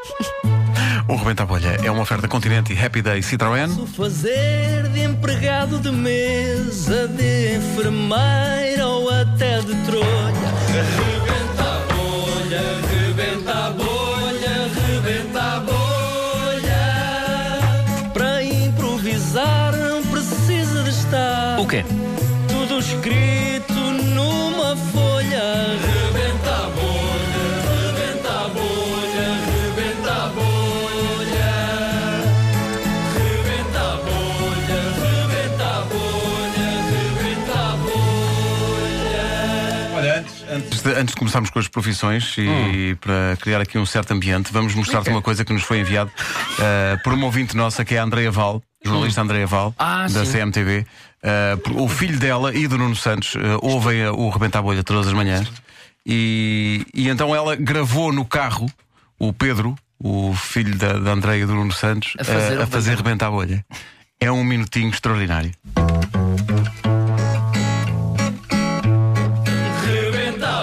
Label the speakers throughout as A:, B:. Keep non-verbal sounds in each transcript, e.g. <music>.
A: <laughs> O Rebenta a Bolha é uma oferta Continente e Happy Day Citroën.
B: O fazer de empregado de mesa, de enfermeira ou até de trolha. Rebenta a bolha, rebenta a bolha, rebenta a bolha. Para improvisar não precisa de estar
C: O quê?
A: Antes, de, antes de começarmos com as profissões e para criar aqui um certo ambiente, vamos mostrar-te uma coisa que nos foi enviado eh, por uma ouvinte nossa que é a Andrea Val, jornalista Andrea Val,
C: Ah,
A: da
C: sim.
A: CMTV. Eh, por- o filho dela e do Nuno Santos eh, ouvem a- o Rebenta a Bolha todas as manhãs e, e então ela gravou no carro o Pedro, o filho da, da Andrea e do Nuno Santos,
C: A fazer
A: eh, a
C: o
A: fazer Rebenta a Bolha. É um minutinho extraordinário.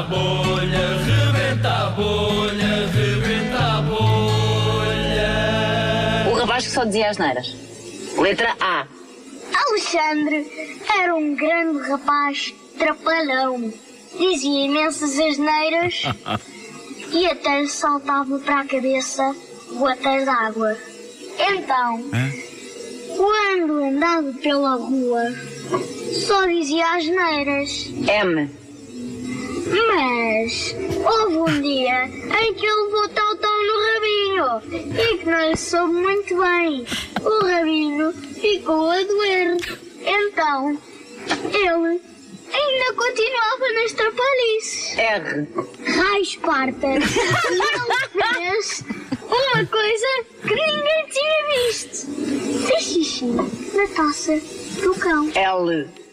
B: Bolha, rebenta a bolha, rebenta a bolha.
D: O rapaz que só dizia as neiras. Letra A.
E: Alexandre era um grande rapaz trapalhão. Dizia imensas asneiras <laughs> e até lhe saltava para a cabeça gotas de água. Então, quando andava pela rua, só dizia asneiras.
D: M.
E: Mas houve um dia em que ele levou tal-tal no rabinho e que não lhe soube muito bem. O rabinho ficou a doer. Então, ele ainda continuava nas trapalhices.
D: R.
E: Raios partas. E ele fez uma coisa que ninguém tinha visto. Fez xixi na taça do cão.
D: L.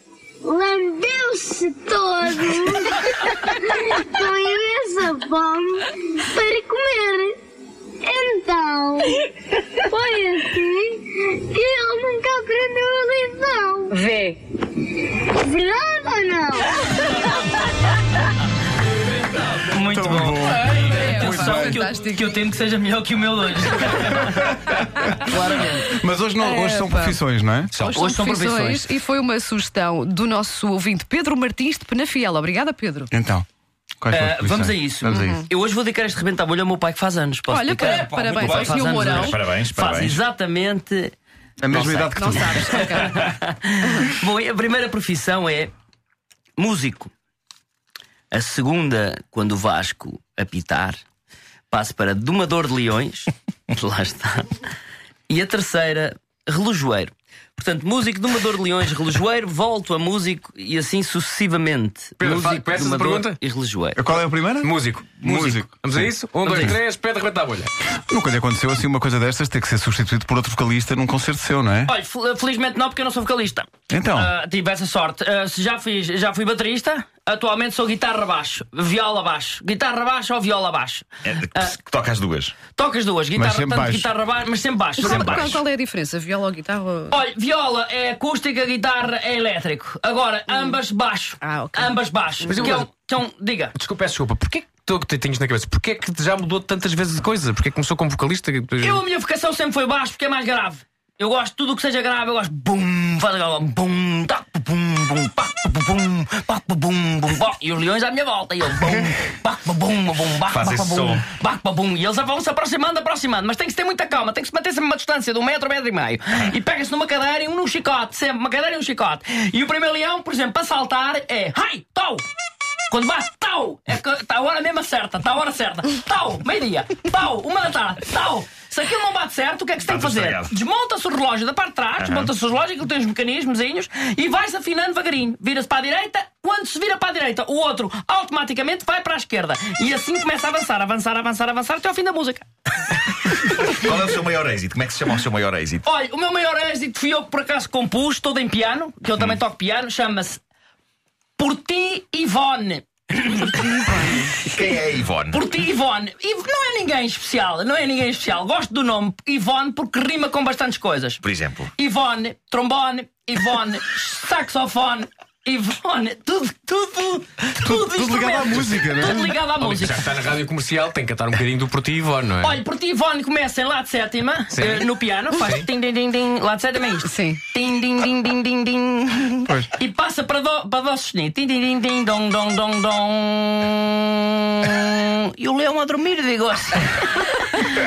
E: Lambeu-se todo com imensa fome para comer. Então, foi assim que ele nunca aprendeu a lição.
D: V.
E: Verdade
C: que, eu, que eu temo que seja melhor que o meu hoje. <laughs> Claramente.
A: Mas hoje, não, hoje são
F: Epa.
A: profissões, não é?
C: Hoje são profissões.
F: E foi uma sugestão do nosso ouvinte Pedro Martins de Penafiel. Obrigada, Pedro.
A: Então, quais são as
C: Ah,
A: profissões?
C: vamos a isso.
A: Vamos a isso.
C: Eu hoje vou dedicar este rebento à bolha ao meu pai que faz anos. Posso
F: Olha,
C: dedicar?
F: para- parabéns
C: faz
F: Sr.
C: anos
F: Mourão.
C: hoje.
G: Parabéns,
C: Faz
G: parabéns.
C: exatamente.
A: A mesma
C: Não sei.
A: idade que
F: Não
A: tu.
F: sabes, ok. <laughs>
C: Bom, e a primeira profissão é músico. A segunda, quando o Vasco apitar, passo para domador de leões. <laughs> Lá está. E a terceira, relojoeiro. Portanto, músico, domador de leões, relojoeiro, volto a músico e assim sucessivamente.
G: Pedro,
C: músico,
G: fa- conheces a
C: domador
G: pergunta?
C: e relojoeiro.
A: Qual é a primeira?
G: Músico.
A: Músico.
G: Vamos a isso? Um,
C: Vamos
G: dois, três, pede rebenta a bolha.
A: Nunca lhe aconteceu assim uma coisa destas ter que ser substituído por outro vocalista num concerto seu, não é?
C: Olha, fel- felizmente não, porque eu não sou vocalista.
A: Então.
C: Ah, tive essa sorte. Se já, fiz, já fui baterista, atualmente sou guitarra baixo, viola baixo. Guitarra baixo ou viola baixo.
G: É, que,
C: Ah.
G: que toca as duas.
C: Toca as duas, guitarra,
A: sempre
C: tanto
A: baixo.
C: guitarra baixo, mas sempre baixo.
F: Qual,
C: Sempre
F: qual-
C: baixo.
F: qual é a diferença? Viola ou guitarra?
C: Olha, viola é acústica, guitarra é elétrico. Agora, ambas baixo.
F: Ah, ok.
C: Ambas baixo.
G: Mas
C: Que é um- que é um- diga.
G: Desculpa, peço desculpa. Porquê que tu que tens na cabeça? Porquê que já mudou tantas vezes de coisa? Porquê que começou como vocalista?
C: Eu, a minha vocação sempre foi baixo porque é mais grave. Eu gosto de tudo o que seja grave, eu gosto de bum, faz aquela bum, tac, bum, bum, pac, bum, pac, bum, bum, e os leões à minha volta, e eu bum, <laughs> pac, bum, bum,
G: Faz esse
C: bum,
G: som.
C: bac, bum, e eles vão se aproximando, aproximando, mas tem que se ter muita calma, tem que se manter sempre uma distância de um metro, metro e meio, e pega-se numa cadeira e um num chicote, sempre, uma cadeira e um chicote. E o primeiro leão, por exemplo, para saltar é, ai, tau! Quando bate, tau! É que está a hora mesmo certa, está a hora certa. Tau! Meio-dia. Tau! Uma da tarde. Tau! Se aquilo não bate certo, o que é que se tem que
G: Está
C: fazer?
G: estragado.
C: Desmonta-se o relógio da parte de trás, desmonta-se o relógio, que tem os mecanismozinhos, e vai-se afinando devagarinho. Vira-se para a direita, quando se vira para a direita, o outro automaticamente vai para a esquerda. E assim começa a avançar, avançar, avançar, avançar até ao fim da música. <laughs>
G: Qual é o seu maior êxito? Como é que se chama o seu maior êxito?
C: Olha, o meu maior êxito fui eu que por acaso compus, todo em piano, que eu também toco piano, chama-se Por Ti Ivone.
G: Quem é Ivone?
C: Por ti, Ivone. Iv- Não é ninguém especial, não é ninguém especial. Gosto do nome Ivone porque rima com bastantes coisas.
G: Por exemplo.
C: Ivone, trombone, Ivone, <laughs> saxofone, Ivone, tudo, tudo, tudo,
A: tudo ligado à música, não é?
C: Tudo ligado à
G: Já
C: música.
G: que está na rádio comercial, tem que cantar um bocadinho do Porto Ivone, não é?
C: Olha, por ti, Ivone, começa em Lá de sétima, eh, no piano, faz tim, tim, tim, tim, Lá de sétima é isto.
F: Sim.
C: Tim, tim, tim, tim, tim, tim.
A: Pois.
C: E passa para Dó, para dó sustenido. Tim, tim, tim, tim, dom, dom, dom, dom. E o leão a dormir, digo assim. <laughs>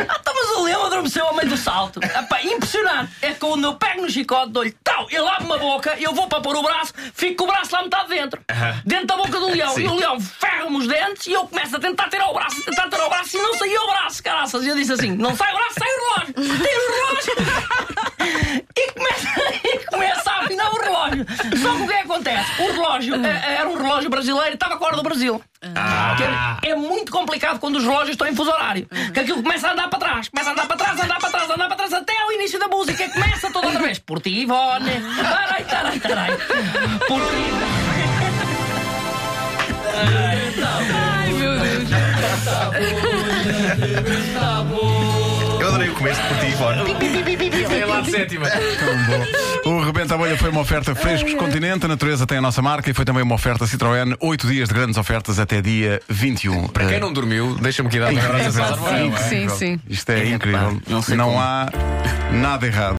C: Ah, então, mas o leão adormeceu ao meio do salto. Epá, impressionante. É que quando eu pego no chicote, dou-lhe tal, ele abre uma boca, eu vou para pôr o braço, fico com o braço lá metade dentro. Dentro da boca do leão. <laughs> E o leão ferra-me os dentes e eu começo a tentar tirar o braço, tentar tirar o braço e não saiu o braço, caraças. E eu disse assim: não sai o braço, sai o relógio. Tira o relógio. <laughs> e, começa, e começa a afinar o relógio. Só que o que é que acontece? O relógio eh, era um relógio brasileiro e estava com a hora do Brasil. Que é, muito complicado quando os relógios estão em fuso horário. Que aquilo começa a andar para trás, começa a andar para trás, andar para trás, andar para trás até ao início da música. Começa toda outra vez. Por ti, Ivone. Tarai, tarai, tarai. Por ti.
F: Ai, meu Deus.
H: Eu adorei o começo de por ti, Ivone.
G: É lá de sétima.
A: O Rebenta a Bolha foi uma oferta Frescos Continente, a natureza tem a nossa marca e foi também uma oferta Citroën, oito dias de grandes ofertas até dia 21.
G: Para quem não dormiu, deixa-me aqui dar uma
A: É
G: César Mourão.
F: Sim, sim, sim.
A: Isto é
C: Epá,
A: incrível.
C: não sei
A: não há nada errado.